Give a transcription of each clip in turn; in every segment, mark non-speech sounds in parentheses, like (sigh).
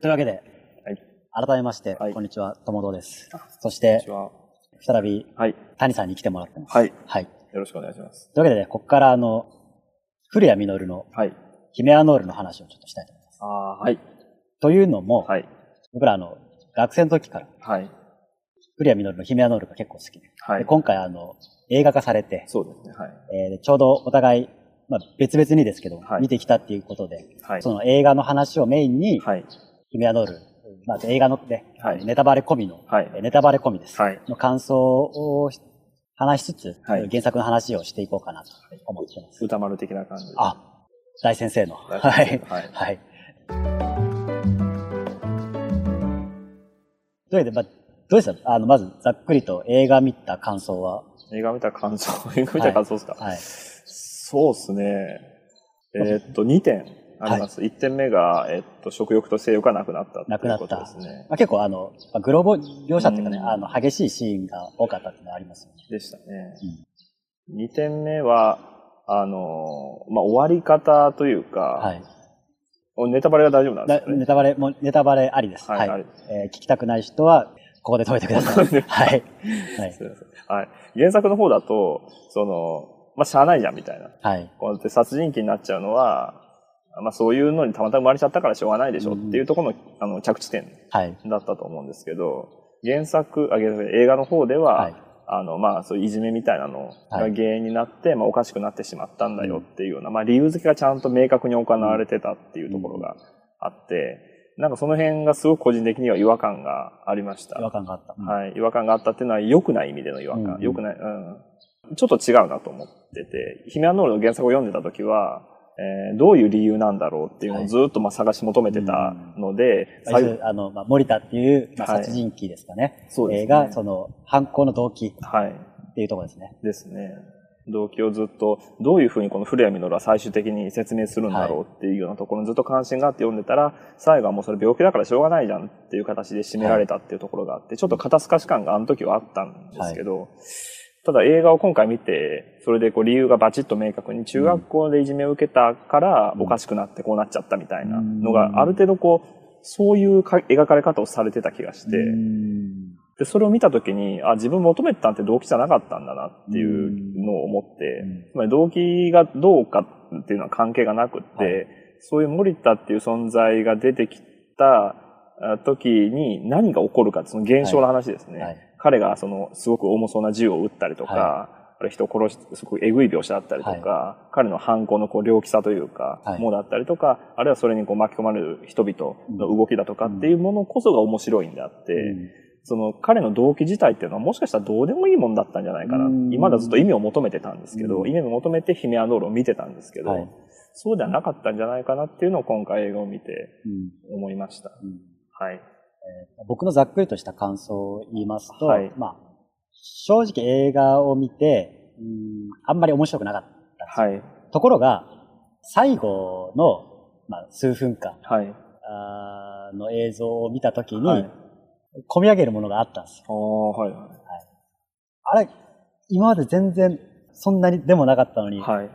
というわけで、はい改めまして、はいこんにちは、ともどうです。そして。再び、はい。谷さんに来てもらってます。はい。はい。よろしくお願いします。というわけでね、ここから、あの、古谷実のはい。ヒメアノールの話をちょっとしたいと思います。ああ、はい。というのも、はい。僕ら、あの、学生の時から、はい。古谷実のヒメアノールが結構好きで、はい。で今回、あの、映画化されて、そうですね。はい。えーちょうどお互い、まあ、別々にですけど、はい見てきたっていうことで、はい。その映画の話をメインに、はい。ヒメアノール、まあ、映画のね、はいネタバレ込みの、はいえーネタバレ込みです。はい。の感想を話しつつ、はい原作の話をしていこうかなと思ってます。歌丸的な感じで。あ、大先生の。大はいはいはい。というわけで、まあ、どうでしたあの、まず、ざっくりと映画見た感想は映画見た感想、(laughs) 映画見た感想ですか、はい。そうですね。えーっと、2点あります。1点目が、えーっと、食欲と性欲がなくなったっていうことですね。まあ、結構、あの、まあ、グローブ描写っていうかね、うんあの、激しいシーンが多かったっていうのはありますよね。でしたね。2点目は、あの、まあ、終わり方というか、はい。ネタバレは大丈夫なんでだすかね？ネタバレ、もうネタバレありです。はい。はいえー聞きたくない人は、ここで止めてください。(laughs) はい。はいはい。原作の方だと、その、まあ、しゃあないじゃんみたいな。はい。こうやって殺人鬼になっちゃうのは、まあ、そういうのにたまたま生まれちゃったからしょうがないでしょっていうところの,、あの着地点はい。だったと思うんですけど、原作、あ映画の方では、はい。あの、まあ、そういういじめみたいなのがはい原因になって、まあ、おかしくなってしまったんだよっていうような、まあ、理由付けがちゃんと明確に行われてたっていうところがあって、なんかその辺がすごく個人的には違和感がありました。違和感があった。はい。違和感があったっていうのは良くない意味での違和感。うん良くない、うん。ちょっと違うなと思ってて、ヒメアノールの原作を読んでた時は、えーどういう理由なんだろうっていうのをずっとまあ探し求めてたので、最最後初あの、まあ、森田っていう、まあ、はい殺人鬼ですかね。そうですね映画、その、犯行の動機っはい。ていうところですね。ですね。動機をずっと、どういうふうにこの古谷実は最終的に説明するんだろうっていうようなところにずっと関心があって読んでたら、最後はもうそれ病気だからしょうがないじゃんっていう形で締められたっていうところがあって、ちょっと肩透かし感があの時はあったんですけど、ただ映画を今回見て、それでこう理由がバチッと明確に中学校でいじめを受けたからうん。おかしくなってこうなっちゃったみたいなのがある程度こう、そういうか描かれ方をされてた気がして、うん。で、それを見たときに、あ、自分求めてたんって動機じゃなかったんだなっていうのを思って、うん。つまり動機がどうかっていうのは関係がなくって、はいそういう森田っていう存在が出てきたあ時に何が起こるかその現象の話ですね。はい彼がそのすごく重そうな銃を撃ったりとか、はあれ人を殺し、すごくえぐい描写だったりとか、彼の犯行のこう猟奇さというか、はい。ものだったりとか、あるいはそれにこう巻き込まれる人々の動きだとかっていうものこそが面白いんであって、うん。その彼の動機自体っていうのはもしかしたらどうでもいいもんだったんじゃないかな。うん。今まではずっと意味を求めてたんですけど、うん意味を求めてヒメアノールを見てたんですけど、はい。そうではなかったんじゃないかなっていうのを今回映画を見てうん。思いました。うん。はい。僕のざっくりとした感想を言いますと、はいまあ、正直映画を見て、うんあんまり面白くなかった。はい。ところが、最後の、まあ、数分間はい。あーの映像を見たときに、はい。込み上げるものがあったんですよ。はい。はあれ、今まで全然そんなにでもなかったのに、い。はい。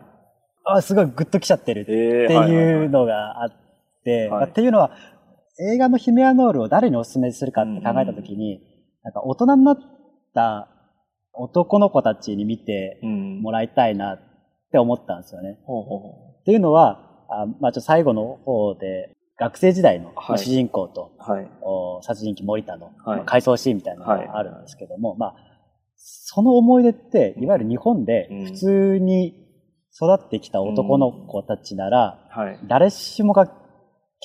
あすごいグッときちゃってるってええいうのがあって、はいまあっていうのは、映画のヒメアノールを誰にお勧めするかって考えたときに、なんか大人になった男の子たちに見てうん。もらいたいなって思ったんですよね。ほうほうほっていうのは、あまあ、ちょっと最後の方で、学生時代の、主人公と、うはい。お殺人鬼森田の、回想シーンみたいなのがあるんですけども、まあ、その思い出って、いわゆる日本でうん普通に育ってきた男の子たちなら、はい。誰しもが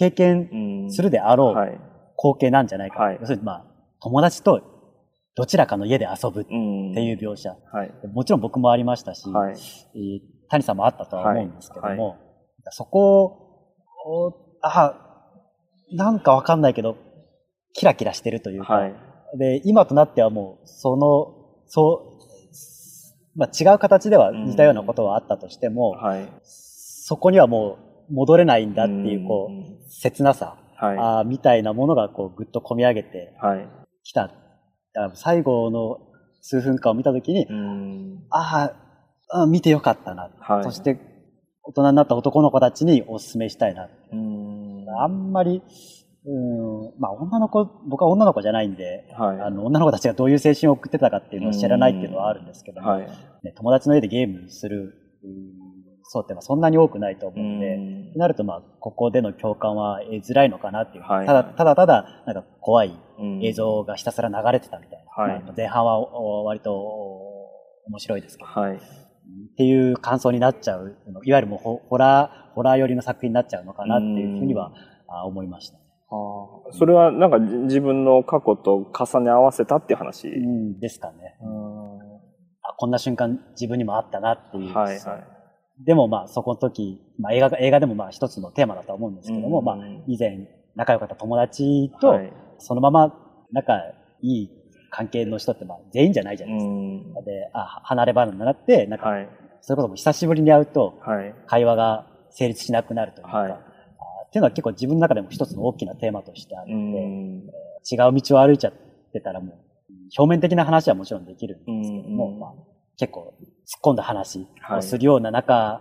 経験うんするであろうはい。光景なんじゃないか。はい要するに、まあ、友達とどちらかの家で遊ぶっうん。ていう描写。はい。もちろん僕もありましたし、谷さんもあったとは思うんですけども、そこを、あ、なんかわかんないけど、キラキラしてるというか、はい。で、今となってはもう、その、そう、まあ、違う形では似たようなことはあったとしても、はい。そこにはもう戻れないんだっていう、こう切なさ、はあーみたいなものがこう、ぐっと込み上げてい。はい。きた。だから最後の数分間を見たときに、うん。あーあー、見てよかったな。はいそして、大人になった男の子たちにお勧めしたいな。うん。あんまり、うん、まあ女の子、僕は女の子じゃないんで、はい。あの、女の子たちがどういう青春を送ってたかっていうのを知らないっていうのはあるんですけども、はい。ね、友達の家でゲームする、うんそうってまあそんなに多くないと思うんとなるとまあ、ここでの共感は得づらいのかなっていう。はいただ、ただただ、なんか怖いうん映像がひたすら流れてたみたいな。はいまあ前半はお割とお面白いですけど、はい。っていう感想になっちゃう、いわゆるもうホホラー、ホラー寄りの作品になっちゃうのかなっていうふうにはあ思いましたね。あーそれはなんかじ自分の過去と重ね合わせたっていう話？うん、ですかね。うんあこんな瞬間自分にもあったなっていう。はいはい。でもまあそこの時、まあ映画が、映画でもまあ一つのテーマだとは思うんですけども、うんまあ以前仲良かった友達とはいそのまま仲いい関係の人ってまあ全員じゃないじゃないですか。うんで、あ、離れ離れになって、なんか、はい。それこそ久しぶりに会うとはい。会話が成立しなくなるというか、はいあっていうのは結構自分の中でも一つの大きなテーマとしてあるうので、ん。違う道を歩いちゃってたらもう、表面的な話はもちろんできるんですけども、うんまあ、結構突っ込んだ話はいをするような中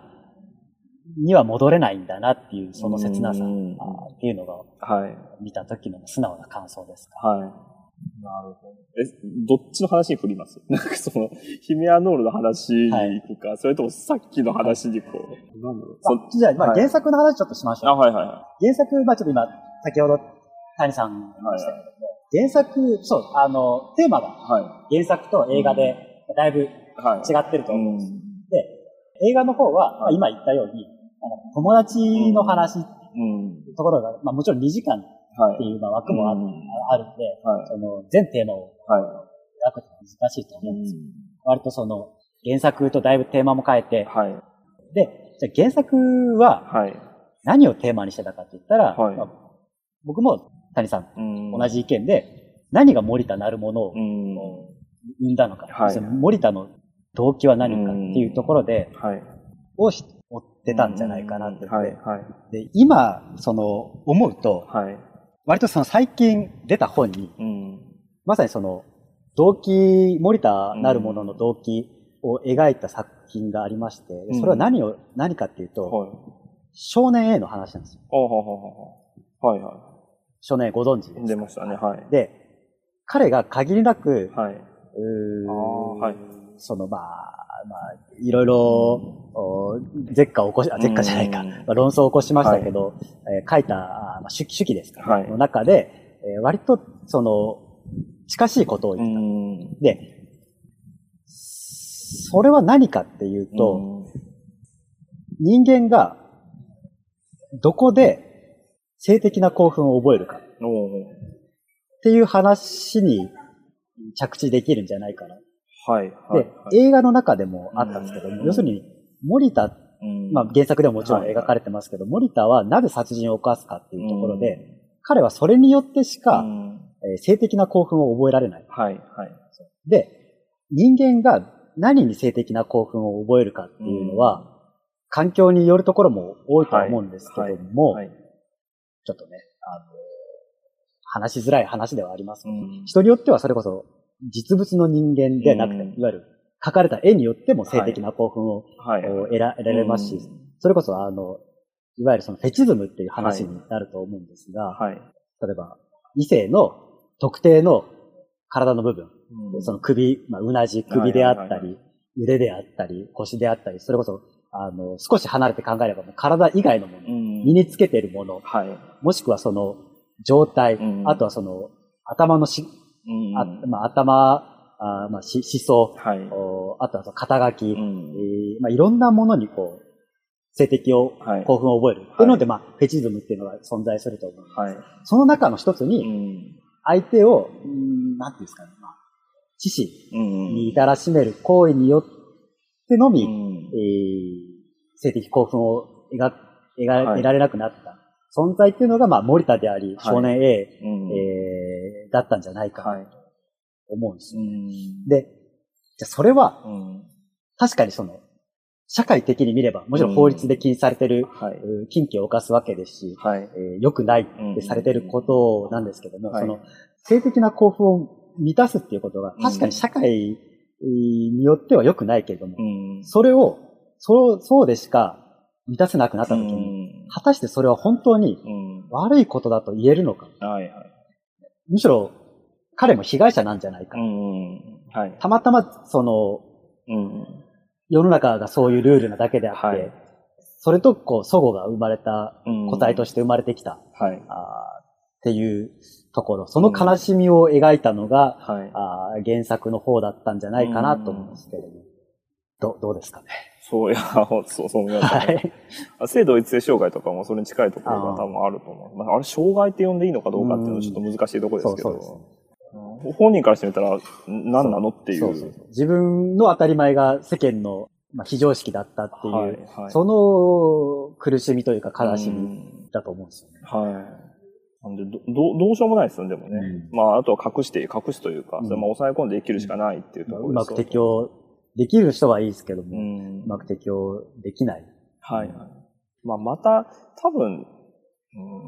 には戻れないんだなっていう、その切なさ、っていうのがはい。見た時の素直な感想ですか。はい。なるほど。え、どっちの話に振ります？(laughs) なんかその、ヒメアノールの話に行くか、それともさっきの話にこう、なんだろう。そまあじゃあ、まあ、はい原作の話ちょっとしましょう。あ、はいはいは原作、まあちょっと今、先ほど谷さんが言いましたけども、原作、そう、あの、テーマがい。は原作と映画でだいぶ違。ってるとう思うんです。ん。で、映画の方は、まあ今言ったように、あの友達の話ってうん。いうところが、まあもちろん2時間はい。っていうまあ枠もあ,、るんで、はい。その全テーマをはい。描くって難しいと思うんです割とその原作とだいぶテーマも変えてん、はい。で、じゃあ原作ははい。何をテーマにしてたかって言ったら、はいまあ僕も谷さんうん同。じ意見で、何が森田なるものをうん。生んだのか、はい森田の動機は何かっていうところで、はい。をし追ってたんじゃないかなって、はい。はい。で、今、その、思うと、はい。割とその最近出た本に、うん。まさにその、動機、森田なるものの動機を描いた作品がありまして、んそれは何を、何かっていうと、はい。少年 A の話なんですよ。はいは少年ご存知でい。すか？出ましたね。はい。で、彼が限りなく、はい。うーはいそのまあ、まあ、いろいろ、お絶果を起こし、あ、絶果じゃないか、うんまあ、論争を起こしましたけど、えー書いた、あまあ、手記手記ですか、ね。はい。の中で、えー割と、その、近しいことをう言った。ん。で、それは何かっていうと、うん。人間が、どこで性的な興奮を覚えるか。っていう話に着地できるんじゃないかな。はい。はい。で、映画の中でもあったんですけども、うん要するに、森田、うんまあ原作でももちろんはい描かれてますけど、森田はなぜ殺人を犯すかっていうところで、彼はそれによってしか、うんえー性的な興奮を覚えられない。はい。はい。で、人間が何に性的な興奮を覚えるかっていうのは、環境によるところも多いとは思うんですけども、はい。ちょっとね、あの、話しづらい話ではありますけど、うん人によってはそれこそ実物の人間ではなくて、うんいわゆる描かれた絵によっても性的な興奮をはい。得られますし、うんそれこそあの、いわゆるそのフェチズムっていう話になると思うんですが、はい。例えば異性の特定の体の部分、うんその首、まあ、うなじ、首であったり、腕であったり、腰であったり、それこそ、あの、少し離れて考えれば体以外のもの、うん身につけているもの、はい。もしくはその状態、うんあとはその頭のし、うんあまあ、頭、あまあ、し思想、はい。おあとはその肩書き、うんえーまあ、いろんなものにこう、性的を、はい興奮を覚える。っていうので、まあ、フェチズムっていうのが存在すると思う。はい。その中の一つうに、ん。相手を、うんなんていうんですかね、まあ、知識うん。に至らしめる行為によってのみ、うんえー性的興奮を得られなくなった存在っていうのが、まあ、森田であり、はい少年 A、うんえーだったんじゃないか思うんですよ。うん。で、じゃあそれは、うん。確かにその、社会的に見れば、もちろん法律で禁止されてる、はい。う禁忌を犯すわけですし、はい。えー良くないってされてることなんですけども、はいその、性的な興奮を満たすっていうことが、確かに社会によっては良くないけれども、うん。それを、そう、そうでしか満たせなくなった時に、うん果たしてそれは本当にうん。悪いことだと言えるのか。はいはい。むしろ、彼も被害者なんじゃないか。うん。はい。たまたま、その、うん。世の中がそういうルールなだけであって、はいそれと、こう、祖母が生まれたうん個体として生まれてきた、はい。あーっていうところ、その悲しみを描いたのが、はい。あー原作の方だったんじゃないかなと思うんですけれども。どどうですかね？そう、いや、(laughs) そう、そう思いましたね。はい。あ性同一性障害とかもそれに近いところが多分あると思う。まあ、あれ、障害って呼んでいいのかどうかっていうのはちょっと難しいところですけど、本人からしてみたら、ん何なのっていう。そうそうそう自分の当たり前が世間の、まあ、非常識だったっていう、はいはいその苦しみというか悲しみうんだと思うんですよね。はい。なんでど、どうどうしようもないですよね、でもね。うんまあ、あとは隠して、隠すというか、うんそれまあ抑え込んで生きるしかないっていうところですうまく適応できる人はいいですけども、う。うんまく適応できない。はいはい。まあ、また、多分、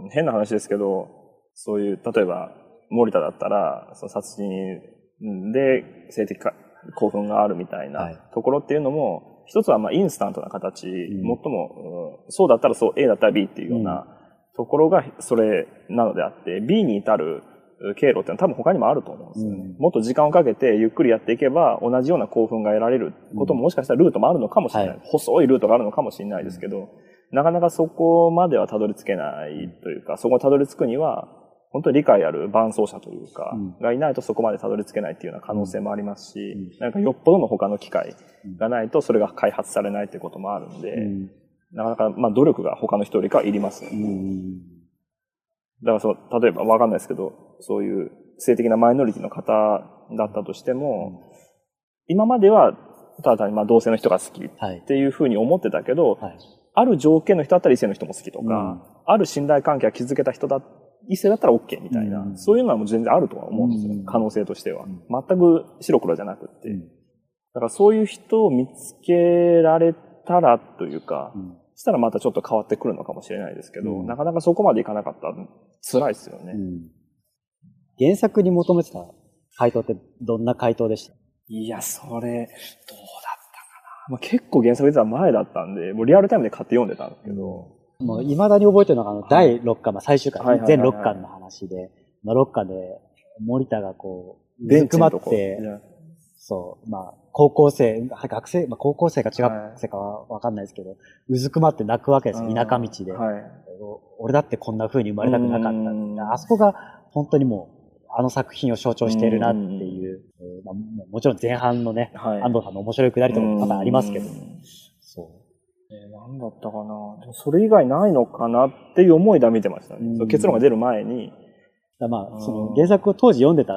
うん、変な話ですけど、そういう、例えば、森田だったら、その殺人で性的か興奮があるみたいはないところっていうのも、一つはまあインスタントな形、ん最も、うんそうだったらそう A だったら B っていうようなところがそれなのであって、B に至る経路ってのは多分他にもあると思うんですよね。うん。もっと時間をかけてゆっくりやっていけば同じような興奮が得られることももしかしたらルートもあるのかもしれない。はい。細いルートがあるのかもしれないですけど、なかなかそこまではたどり着けないというか、そこをたどり着くには、本当に理解ある伴走者というか、うん。がいないとそこまでたどり着けないっていうような可能性もありますし、うん。なんかよっぽどの他の機会がないとそれが開発されないっていうこともあるんで、うん。なかなかまあ努力が他の人よりかはいりますよね。うん。だからそう、例えばわかんないですけど、そういう性的なマイノリティの方だったとしても、今まではただ単にまあ同性の人が好きっはい。ていうふうに思ってたけど、はい。ある条件の人だったら異性の人も好きとか、うんある信頼関係が築けた人だ、異性だったら OK みたいな、うんそういうのはもう全然あるとは思うんですよ、うん可能性としては。うん全く白黒じゃなくって。うんだからそういう人を見つけられたらというか、うんしたらまたちょっと変わってくるのかもしれないですけど、うんなかなかそこまでいかなかったら辛いですよね。うん原作に求めてた回答ってどんな回答でした？いや、それ、どうだったかな。まあ、結構原作出た前だったんで、もうリアルタイムで買って読んでたんですけど、もう未だに覚えてるのが、あの、第6巻、まあ最終巻、全6巻の話で、まあ6巻で森田がこう、ベうずくまっ。てそう、まあ、高校生、学生、まあ高校生か中はい。学生かはわかんないですけど、うずくまって泣くわけですよ、田舎道で。俺だってこんな風に生まれたくなかったうん。あそこが本当にもう、あの作品を象徴しているなっていう、えーまあ、ももちろん前半のね、はい。安藤さんの面白いくだりとかも多々ありますけど、うんそえー何だったかな。それ以外ないのかなっていう思いでは見てましたね。結論が出る前に、う。だまあ、うんその原作を当時読んでた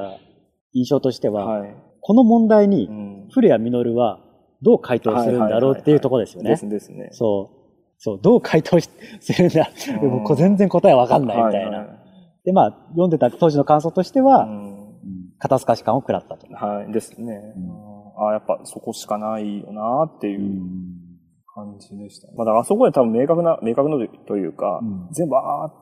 印象としては、はい。この問題にう、ん古谷実はどう回答するんだろうっていうところですよね。ですですね。そう。そう、どう回答し (laughs) するんだ。もこう全然答えわかんないみたいな。はで、まあ、読んでた当時の感想としては、いうん肩透かし感を食らったと。はい。ですね。うんああ、やっぱそこしかないよなっていううん感じでした。まあ、だからあそこで多分明確な、明確なというか、うん全部あーっ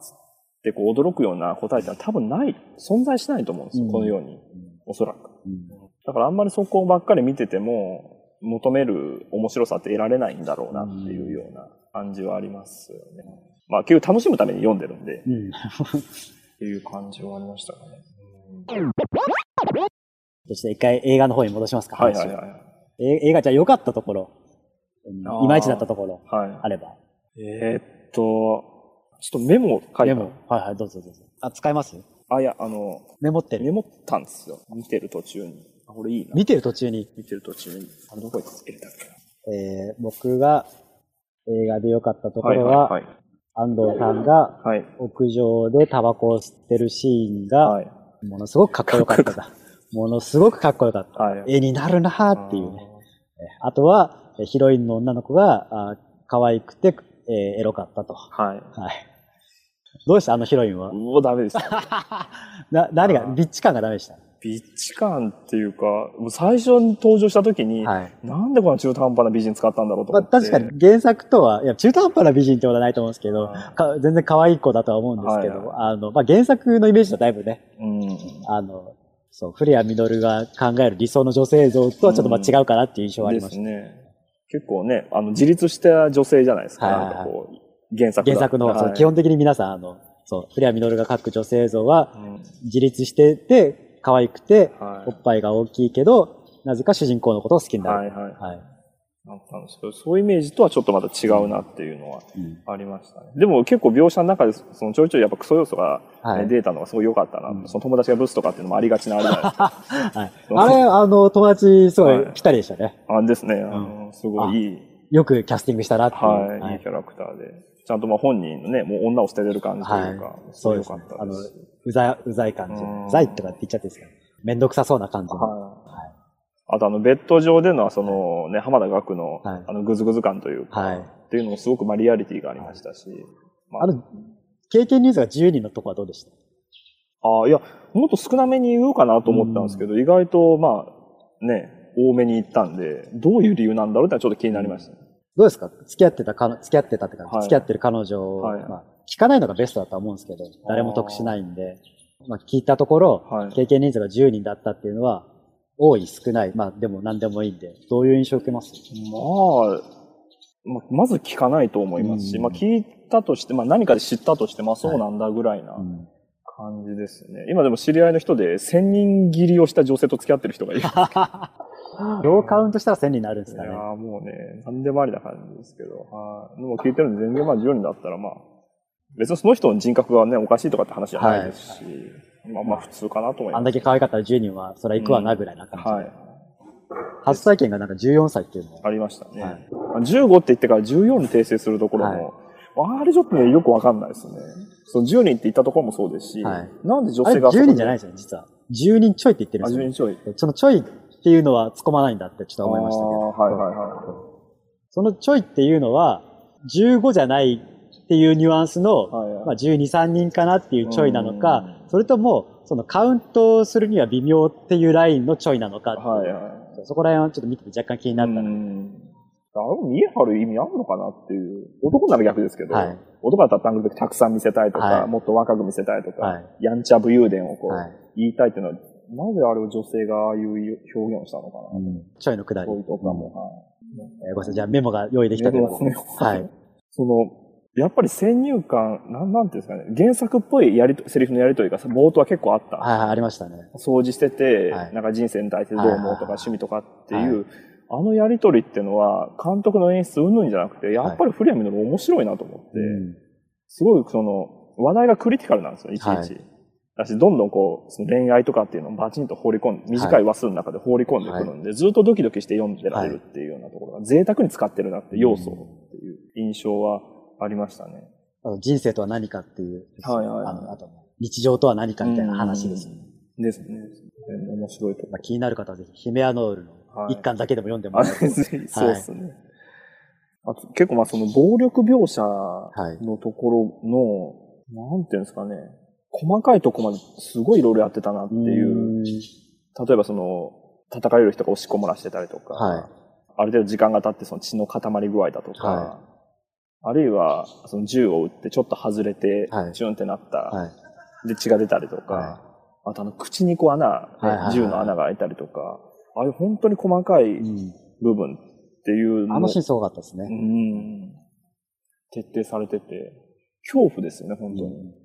てこう驚くような答えってのは多分ない、存在しないと思うんですよ、うんこのように。おそらく。うんだからあんまりそこばっかり見てても、求める面白さって得られないんだろうなっていうような感じはありますよね。まあ結局楽しむために読んでるんで、っうん。ていう感じはありましたかね。そして一回映画の方に戻しますか。はいはいはい。え映画じゃあ良かったところ、いまいちだったところ、はい。あれば。えーっと、ちょっとメモ書いた。メモ。はいはい、どうぞどうぞ。あ、使います？あ、いや、あの、メモってる。メモったんですよ。見てる途中に。あ、これいいな。見てる途中に、見てる途中に。あどこに入れたっけえー僕が映画で良かったとこはいろは、はい安藤さんが。屋上でタバコを吸ってるシーンが、はい。ものすごくかっこよかっただ。ものすごくかっこよかった。はい。絵になるなーっていうね。えあとは、えヒロインの女の子が、あ可愛くて、えーエロかったと。はい。はい。どうでした？あのヒロインは？うお、ダメでした。(laughs) な、何が？ビッチ感がダメでした？ビッチ感っていうか、もう最初に登場した時に、はい。なんでこんな中途半端な美人使ったんだろうとまあ。確かに原作とは、いや、中途半端な美人ってことはないと思うんですけど、はいか全然可愛い子だとは思うんですけど、はいはいあの、まあ、原作のイメージとだいぶね、うん。あの、そう、古谷実が考える理想の女性像とはちょっとまあ違うかなっていう印象はありでま。すね。結構ね、あの、自立した女性じゃないですか。はいはいこう、原作が原作の、はい基本的に皆さん、あの、そう、古谷実が描く女性像はうん自立してて、可愛くて、はいおっぱいが大きいけど、なぜか主人公のことを好きになる。はいはい。はい。なったんですけど、そういうイメージとはちょっとまた違うなっていうのはうんありましたね。でも結構描写の中で、そのちょいちょいやっぱクソ要素が、ねはい出たのがすごい良かったな、うんその友達がブスとかっていうのもありがちなあれじゃないですか。(laughs) はい。あれ、あの、友達、すごはいいぴったりでしたね。あれですね、あの、すごいいい、よくキャスティングしたなっていう。はい、いいキャラクターで。ちゃんとまあ本人のね、もう女を捨てれる感じというか、はい。すごい良かっそうですね。たです。し。うざい、うざい感じ。うざいとかって言っちゃっていいですか？めんどくさそうな感じ。の。はい。あとあの、ベッド上でのそのね、浜田学の、はい。あの、ぐずぐず感というか、はい。っていうのもすごくまあリアリティがありましたし、まあ。の、経験人数が10人のとこはどうでした？ああ、いや、もっと少なめに言うかなと思ったんですけど、意外と、まあ、ね、多めに言ったんで、どういう理由なんだろうってのはちょっと気になりましたね。どうですか？付き合ってたかの、付き合ってたってか、はい。付き合ってる彼女を、はい。まあ、聞かないのがベストだとは思うんですけど、誰も得しないんで、まあ、聞いたところ、はい。経験人数が10人だったっていうのは、多い、少ない、まあ、でも何でもいいんで、どういう印象を受けます？まあ、まあ、まず聞かないと思いますし、うん。まあ聞いたとして、まあ何かで知ったとして、まあそうなんだぐらいなうん。感じですね。今でも知り合いの人で1000人切りをした女性と付き合ってる人がいる。(laughs) どうカウントしたら1000人になるんですいやかね。ーもうね、何でもありな感じですけど、はい。でも聞いてるんで全然まあ10人だったらまあ、別にその人の人格がね、おかしいとかって話じゃないですし、まあまあ普通かなと思います。あんだけ可愛かったら10人は、それは行くわなぐらいな感じで。はい。初体験がなんか14歳っていうのは。ありましたね。はいまあ15って言ってから14に訂正するところも、あれちょっとね、よくわかんないですね。その10人って言ったところもそうですし、はいなんで女あれ性が10人じゃないいですよね、実は。10人ちょいって言ってるあ、10んですよ。人ちょい。そのちょいっていうのは突っ込まないんだってちょっと思いましたけど。はいはいはそのちょいっていうのは、15じゃないっていうニュアンスの、はいはいまあ、12、3人かなっていうちょいなのかう、それとも、そのカウントするには微妙っていうラインのちょいなのかはいはい。そこら辺はちょっと見てて若干気になったので。うん。あれ見え張る意味あるのかなっていう。男なら逆ですけど、はい男だったらタングルでたくさん見せたいとか、はいもっと若く見せたいとか、はいやんちゃ武勇伝をこう、はい言いたいっていうのは、なぜあれを女性がああいう表現をしたのかな。ちょいのくだり。そういうとかも。はいえーごめんなさい。じゃあメモが用意できたということで。はい。その、やっぱり先入観、なんなんていうんですかね、原作っぽいやりと、セリフのやりとりが冒頭は結構あった。はいはい、ありましたね。掃除してて、はいなんか人生に対してどう思うとかはいはいはい趣味とかっていう、あのやりとりっていうのは、監督の演出うんぬんじゃなくて、やっぱり古谷実面白いなと思って、うんすごいその、話題がクリティカルなんですよ、いちいち。はいだし、どんどんこう、その恋愛とかっていうのをバチンと放り込んで、短い話数の中で放り込んでくるんで、ずっとドキドキして読んでられるっていうようなところが、贅沢に使ってるなって要素っていう印象はありましたね。あの人生とは何かっていう。はいはいはいあのあと、日常とは何かみたいな話ですよね。ですね。面白いとまあ、気になる方はぜひ、ヒメアノールのはい一巻だけでも読んでもあらえると。ぜひそうですね。あと結構まあその暴力描写はい。のところの、なんていうんですかね、細かいとこまですごいいろいろやってたなっていう。う例えばその、叩かれる人が押し込まらしてたりとか、はい。ある程度時間が経ってその血の塊具合だとか、はあるいはその銃を撃ってちょっと外れてはい、チュンってなった、はい。で血が出たりとか、はあとあの口にこう穴、銃の穴が開いたりとか、ああいう本当に細かいうん。部分っていうのあのシーンすごかったですうね。ん、徹底されてて、恐怖ですよね、本当に。うん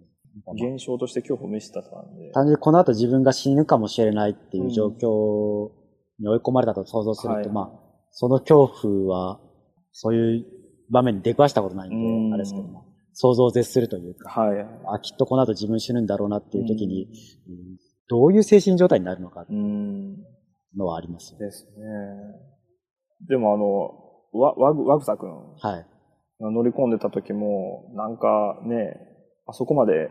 現象として恐怖を見せてたんで。単純にこの後自分が死ぬかもしれないっていう状況に追い込まれたと想像すると、はいまあ、その恐怖は、そういう場面に出くわしたことないんで、うんあれですけども、想像を絶するというか、はい。あ、きっとこの後自分死ぬんだろうなっていう時に、うんどういう精神状態になるのかっていうん。うのはありますよね。ですね。でもあの、わ、わぐ、わぐさくんはい。が乗り込んでた時も、なんかね、あそこまで、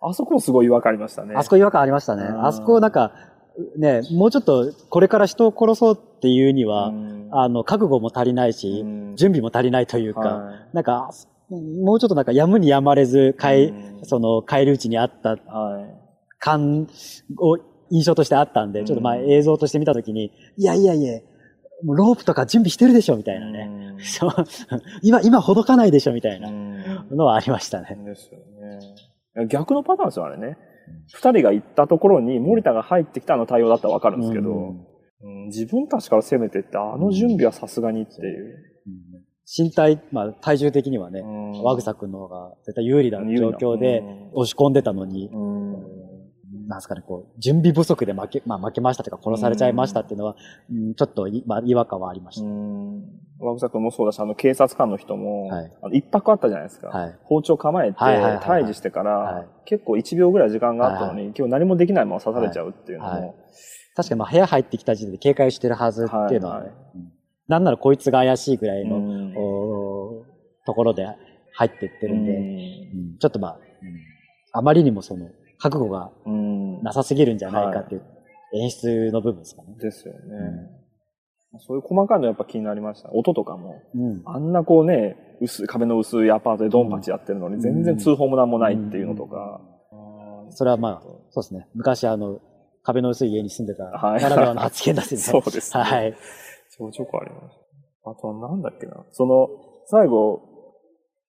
あそこもすごい違和感ありましたね。あそこ違和感ありましたね。うんあそこなんか、ね、もうちょっとこれから人を殺そうっていうには、うんあの、覚悟も足りないし、うん準備も足りないというか、はなんか、もうちょっとなんかやむにやまれず、かい、うんその、帰り討ちにあった。感を印象としてあったんで、うんちょっとまあ映像として見たときに、いやいやいや、もうロープとか準備してるでしょみたいなね。(laughs) 今、今ほどかないでしょみたいなうんのはありましたね。ですよね。逆のパターンですよ、あれね。二人が行ったところに森田が入ってきたあの対応だったらわかるんですけど、うん。うん自分たちから攻めてって、あの準備はさすがにっていう。うん。身体、まあ体重的にはね、うん。和草君の方が絶対有利な状況でうん。押し込ん。でたのに、うんなんですかね、こう、準備不足で負け、まあ負けましたというか殺されちゃいましたっていうのは、うん。ちょっとい、まあ違和感はありましうた。ん。ワグザ君もそうだし、あの、警察官の人も、はい。あの一泊あったじゃないですか。はい。包丁構えて、はいはいはいはい。退治してから、はい。結構1秒ぐらい時間があったのに、今日何もできないまま刺されちゃうっていうのも、はい。はい。確かにまあ部屋入ってきた時点で警戒してるはずっていうのはね、はいはいうん。なんならこいつが怪しいぐらいの、うん。おところで入ってってるんで、ううん。ちょっとまあ、うん。あまりにもその、覚悟がなさすぎるんじゃないかっていう演出の部分ですかね。ですよね、そういう細かいのやっぱ気になりました。音とかも。うん。あんなこうね、薄い、壁の薄いアパートでドンパチやってるのに、全然通報もなんもないっていうのとか。それはまあ、そうですね。昔あの、壁の薄い家に住んでた、はいならではの発言だしね。(laughs) そうですねはい。ちょこちょこあります。あとはなんだっけな。その、最後、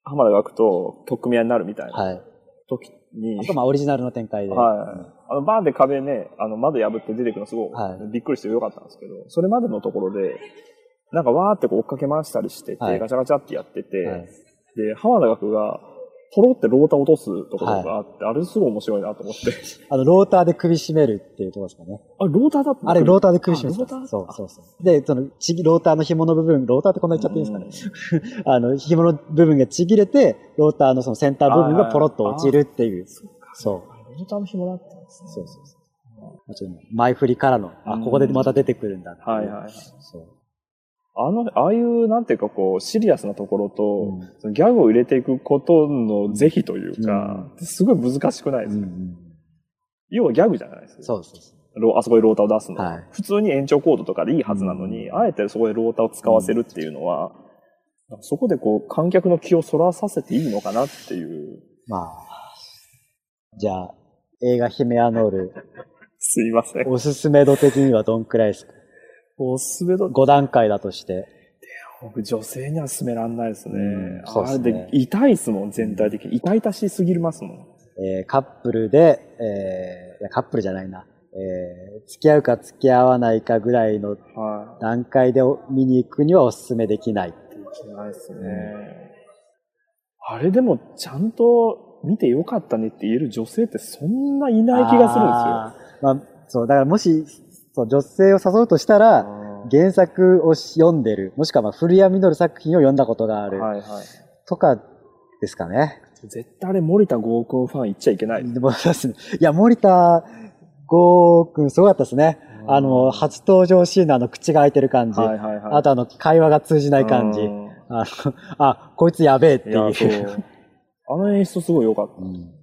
浜田学と曲組み合いになるみたいなはい。時に、あとまあオリジナルの展開で。はい。あの、バーンで壁ね、あの、窓破って出てくるのすごいびっくりしてよかったんですけど、それまでのところで、なんかわーってこう追っかけ回したりしてて、はい。ガチャガチャってやってて、はい。で、浜田学が、ポロってローター落とすところがあって、あれすごい面白いなと思って。(laughs) あの、ローターで首絞めるっていうところですかね。あれ、ローターだったあれ、ローターで首絞めてたあローターそうそうそう。で、その、ちぎ、ローターの紐の部分、ローターってこんな言っちゃっていいんですかね。あの、紐の部分がちぎれて、ローターのそのセンター部分がポロッと落ちるっていう。そう。ローターの紐だったんですね。そうそうそう。もちろん前振りからの、あ、ここでまた出てくるんだはいはい。そう。あの、ああいう、なんていうかこう、シリアスなところと、うん。そのギャグを入れていくことの是非というか、すごい難しくないですか、うんうん。要はギャグじゃないですか。そうそうそう。ロあそこでローターを出すの、はい。普通に延長コードとかでいいはずなのに、あえてそこでローターを使わせるっていうのは、そこでこう、観客の気をそらさせていいのかなっていう。まあ、じゃあ、映画ヒメアノール、(laughs) すいません。おすすめ度的にはどんくらいですか？おすすめだ ?5 段階だとして。僕、女性には勧めらんないですね。うんそうですねあれで、痛いですもん、全体的に。痛々しすぎますもん。えーカップルで、えーいやカップルじゃないな。えー付き合うか付き合わないかぐらいのは段階で見に行くにはおすすめできない。い。ないですね。あれでも、ちゃんと見てよかったねって言える女性ってそんないない気がするんですよ。あーまあ、そう、だからもし、そう、女性を誘うとしたら、原作を読んでる、もしくはまあ古谷実作品を読んだことがある、はいはい。とかですかね。絶対あれ森田合コンファン言っちゃいけない。でもそうですねいや、森田剛君すごかったですね。うんあの、初登場シーンのあの口が開いてる感じ。はいはいはい。あとあの、会話が通じない感じ。うんあの、あ、こいつやべえっていう。あの演出すごい良かった。うん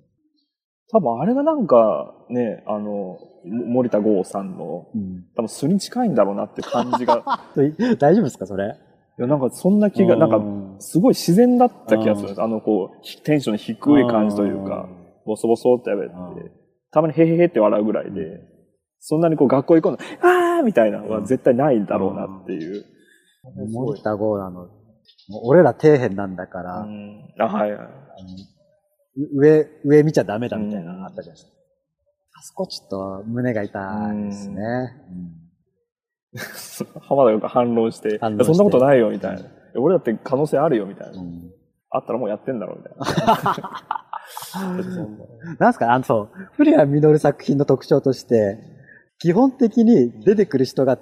多分あれがなんかね、あの、も森田剛さんの、うん多分素に近いんだろうなって感じが。(laughs) 大丈夫ですか、それ？いや、なんかそんな気が、なんか、か、すごい自然だった気がするんです。あの、こう、ひテンション低い感じというか、ボソボソってやべってうん、たまにへへへって笑うぐらいで、そんなにこう学校行くの、あーみたいなのは絶対ないだろうなっていう。森田剛なの。俺ら底辺なんだから、うんあ、はいはい。上、上見ちゃダメだみたいなのあったじゃないですか。あそこちょっと胸が痛いですね。浜田が反論して、反論してそんなことないよみたいな。俺だって可能性あるよみたいな。うんあったらもうやってんだろうみたいな。(laughs) なんすかあの、そう、古谷実作品の特徴として、基本的に出てくる人が、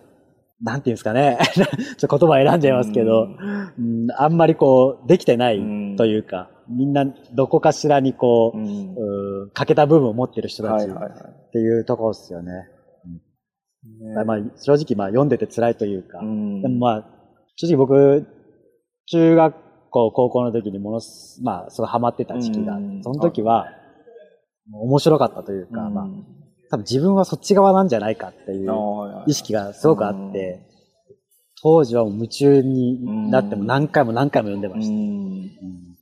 なんていうんですかね。(laughs) ちょっと言葉選んじゃいますけど、うん、あんまりこう、できてないというか、みんなどこかしらにこう、うん。うん欠けた部分を持ってる人たちっていうところですよね。い。ねまあ、正直まあ読んでて辛いというか、うん。でもまあ、正直僕、中学校、高校の時にものす、まあ、すごいハマってた時期があってうん。その時は、面白かったというか、うん。まあ、多分自分はそっち側なんじゃないかっていう意識がすごくあって、当時は夢中になっても何回も何回も読んでました。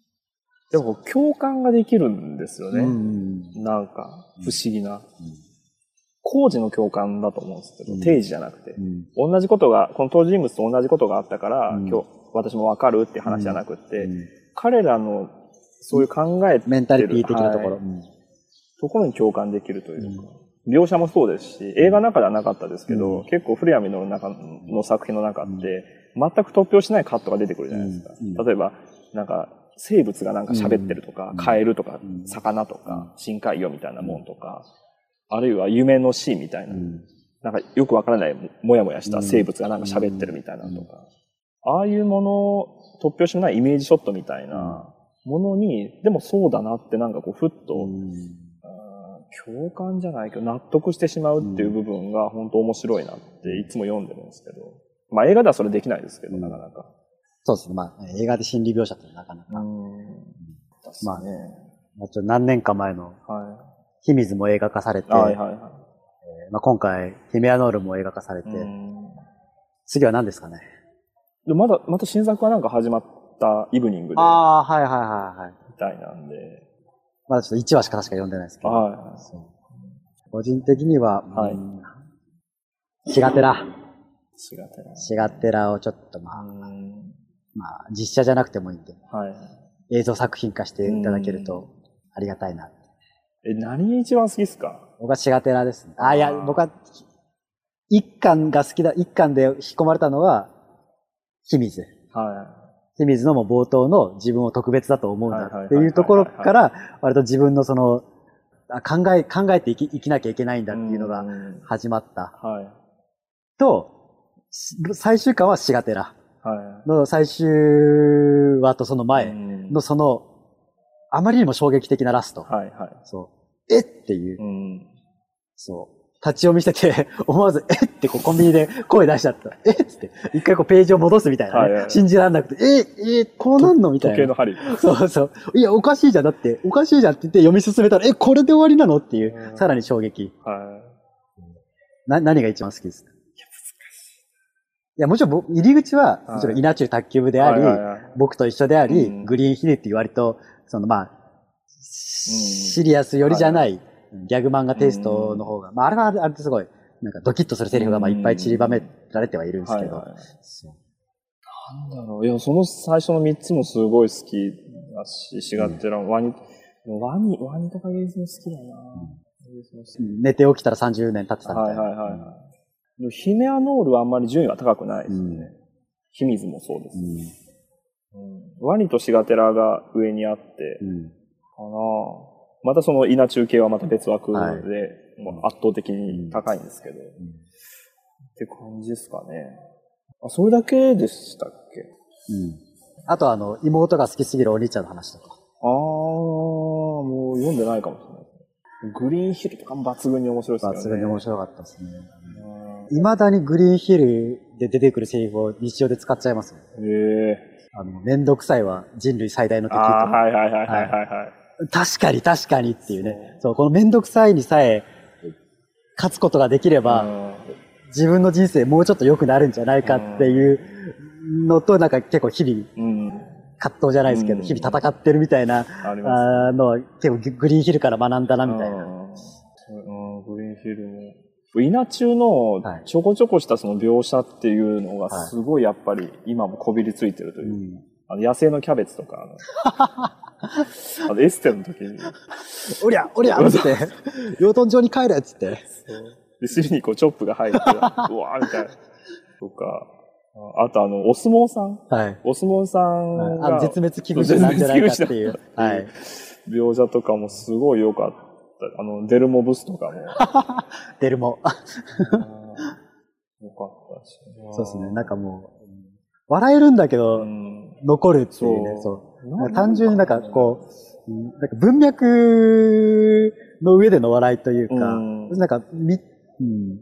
うんでも共感ができるんですよね。んなんか、不思議な。工事の共感だと思うんですけど、うん。定時じゃなくて。う。ん。同じことが、この登場人物と同じことがあったから、うん。今日、私もわかるって話じゃなくて、うん。彼らの、そういう考えメンタリティ的なところ。はい。うん。ところに共感できるというか、描写もそうですし、映画の中ではなかったですけど、うん。結構古谷実の中の作品の中って、全く突拍しないカットが出てくるじゃないですか。例えば、なんか、生物がなんか喋ってるとか、うん。カエルとか、うん。魚とか、深海魚みたいなもんとか、あるいは夢のシーンみたいな、うん。なんかよくわからないもやもやした生物がなんか喋ってるみたいなのとか、ああいうもの、突拍子もないイメージショットみたいなものに、でもそうだなってなんかこう、ふっと、共感じゃないけど、納得してしまうっていう部分が本当面白いなっていつも読んでるんですけど、まあ映画ではそれできないですけど、うん。なかなか。そうですね。まあ、映画で心理描写ってなかなか。まあね。まあ、ちょっと何年か前の、は秘密も映画化されて、い。はいはいはまあ、今回、ヒメアノールも映画化されて、い。うん次は何ですかね？でまだ、また新作はなんか始まったイブニングで、ああ、はいはいはいはい。みたいなんで、まだちょっと1話しか確か読んでないですけど。はそう個人的には、はいうんシガテラ。い。違ってな。シガテラをちょっとまあ、うんまあ、実写じゃなくてもいいんで、はい。映像作品化していただけるとありがたいな。え、何一番好きっすか？僕はシガテラですね。あ、いや、僕は、一巻が好きだ、一巻で引き込まれたのは、秘密。は秘密のも冒頭の自分を特別だと思うんだっていうところから、割と自分のその、あ考え、考えて生き生きなきゃいけないんい。だっていうのがん始まった。はい。と、し最終巻はシガテラはい。の最終話とその前うんのその、あまりにも衝撃的なラスト。はいはい。そう。えっていうう、ん。そう。立ち読みしてて、(laughs) 思わず、えってこうコンビニで声出しちゃった。えっつって、一回こうページを戻すみたいなね。はいはいはい信じられなくて、え、え、こうなんのみたいな。時計の針。(laughs) そうそう。いや、おかしいじゃん。だって、おかしいじゃんって言って読み進めたら、え、これで終わりなのっていうう、んさらに衝撃。はい。な、何が一番好きですか？いや、もちろん僕、入り口は、はい。もちろん稲中卓球部であり、僕と一緒であり、うん。グリーンヒルっていう割と、そのまあ、シリアス寄りじゃない、ギャグ漫画テイストの方が、まあ、あれはあれですごい、なんかドキッとするセリフがまあいっぱい散りばめられてはいるんですけど、なんだろう。いや、その最初の三つもすごい好きだし、しがってら、ワニ、ワニ、ワニとかゲーズも好きだな。寝て起きたら30年経ってたみたはいいな。はいはいはい。ヒメアノールはあんまり順位は高くないですね。うん秘密もそうです。うんうんワニとシガテラが上にあって、うんかなまたその稲中継はまた別枠で、はい圧倒的に高いんですけど、って感じですかね。あ、それだけでしたっけ？うんあとあの、妹が好きすぎるお兄ちゃんの話とか。あー、もう読んでないかもしれないですね。グリーンヒルとかも抜群に面白いですよね。抜群に面白かったですね。うん未だにグリーンヒルで出てくるセリフを日常で使っちゃいますよ。へえ。あの、めんどくさいは人類最大の敵とか。はいはいはいはいはいはい。確かに確かにっていうね。そう、このめんどくさいにさえ勝つことができれば、うん自分の人生もうちょっと良くなるんじゃないかっていうのと、なんか結構日々うん。葛藤じゃないですけど、うん日々戦ってるみたいな、のは結構グリーンヒルから学んだなみたいな。グリーンヒルも。稲中のはいちょこちょこしたその描写っていうのがはいすごいやっぱり今もこびりついてるというう。んあの野生のキャベツとか、あの (laughs) エステの時に、おりゃおりゃっつって、養豚場に帰れっつって。で尻にこうチョップが入って、(laughs) うわーみたいな。とか、ああとあの、お相撲さんはい。お相撲さんあのが絶滅危惧種なんじゃないかっていうはい。描写とかもすごい良かった。あの、デルモブスとかも。(laughs) デルモ。あーよかったし。そうですね。なんかもう、笑えるんだけうど、ん、残るっていうね。そそうう。なんか単純になんかこう、うんなんか文脈の上での笑いというか、うんなんかみ、うん、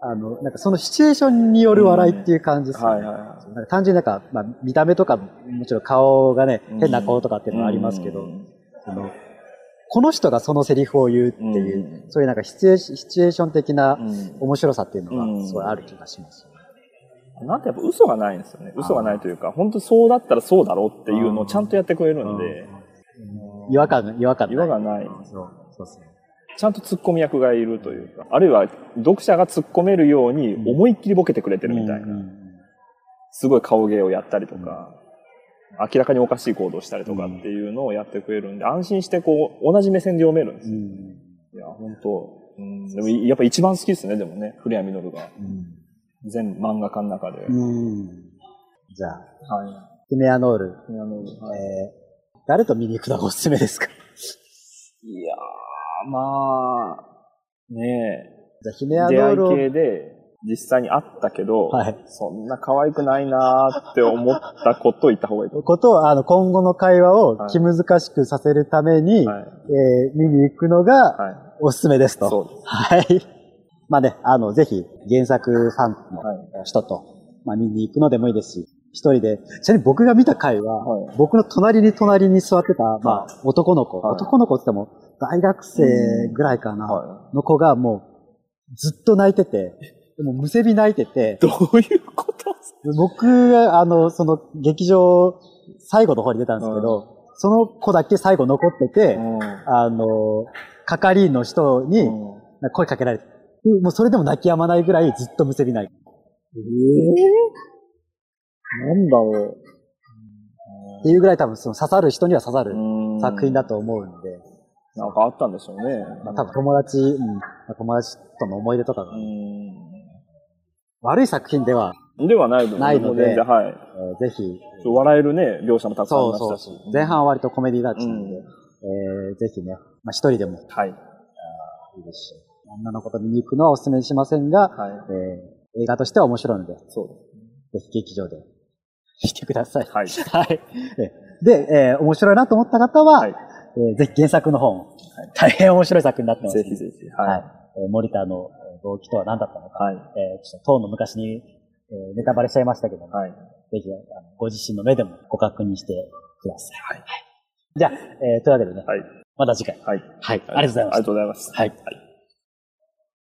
あの、なんかそのシチュエーションによる笑いっていう感じですよね。はいはいはなんか単純になんか、まあ見た目とか、もちろん顔がねうん、変な顔とかっていうのはありますけど、うんそのこの人がそのセリフを言うっていう、うん。そういうなんかシチュエーシシチュエーション的なうん。面白さっていうのうんがすごいある気がしますよね。なんてやっぱ嘘がないんですよね。嘘がないというか、本当そうだったらそうだろうっていうのをちゃんとやってくれるんで、違和感が、違和感違和感ないそう、そうですね。ちゃん。と突っ込み役がいるというか、あるいは読者が突っ込めるように思いっきりボケてくれてるみたいな、すごい顔芸をやったりとか、明らかにおかしい行動したりとかっていうのをやってくれるんで、安心してこう、同じ目線で読めるんですよ。うん。いや、本当うん、でもやっぱ一番好きですね、でもね、古谷実が。うん。全漫画家の中で。うん。じゃあ、はい。ヒメアノール、あのはい。えー誰と見に行くのがおすすめですか？いやー、まあ、ねじゃあ、ヒメアえ、出会いノールを系で実際に会ったけど、はいそんな可愛くないなーって思ったことを言った方がいいことを、あの、今後の会話をはい気難しくさせるために、う。はい。えー見に行くのがはい。おすすめですと。そうです。はい。(laughs) まあね、あの、ぜひ、原作ファンの人と、まあ見に行くのでもいいですし、一人で、ちなみに僕が見た回は、はい僕の隣に隣に座ってた、まあ、男の子、はい男の子って言っても、大学生ぐらいかな、はの子がもう、ずっと泣いてて、でもむせび泣いてて。い。、どういうこと？僕が、あの、その、劇場、最後の方に出たんですけど、その子だけ最後残ってて、あの、係員の人にうん。声かけられて、もうそれでも泣き止まないぐらいずっとむせび泣いて。ええなんだろっていうぐらい多分その刺さる人には刺さるう。作品だと思うんで、なんかあったんでしょうね。まあ多分友達、うん、友達との思い出とかが、う悪い作品では、ん。ではないのないのではい。えーぜひ、笑えるね、描写もたくさんありましたし。そうそう前半は割とコメディタッチなんで、うんえーぜひね、まあ一人でもはい。いいですし、女の子と見に行くのはお勧めしませんが、はい。えー映画としては面白いので、そうでぜひ劇場で (laughs) 見てください。はいはい。えで、えー面白いなと思った方は、はいえーぜひ原作の本、大変面白い作品になってます。ぜひぜひ。ははいい。えー森田のえー動機とは何だったのか、はい。えーちょっと当の昔に、えーネタバレしちゃいましたけども、はい。ぜひあのご自身の目でもご確認してください。はい。じゃあ、えーというわけでね、はい。また次回。はい。はい。ありがとうございましたありがとうございます。はいはい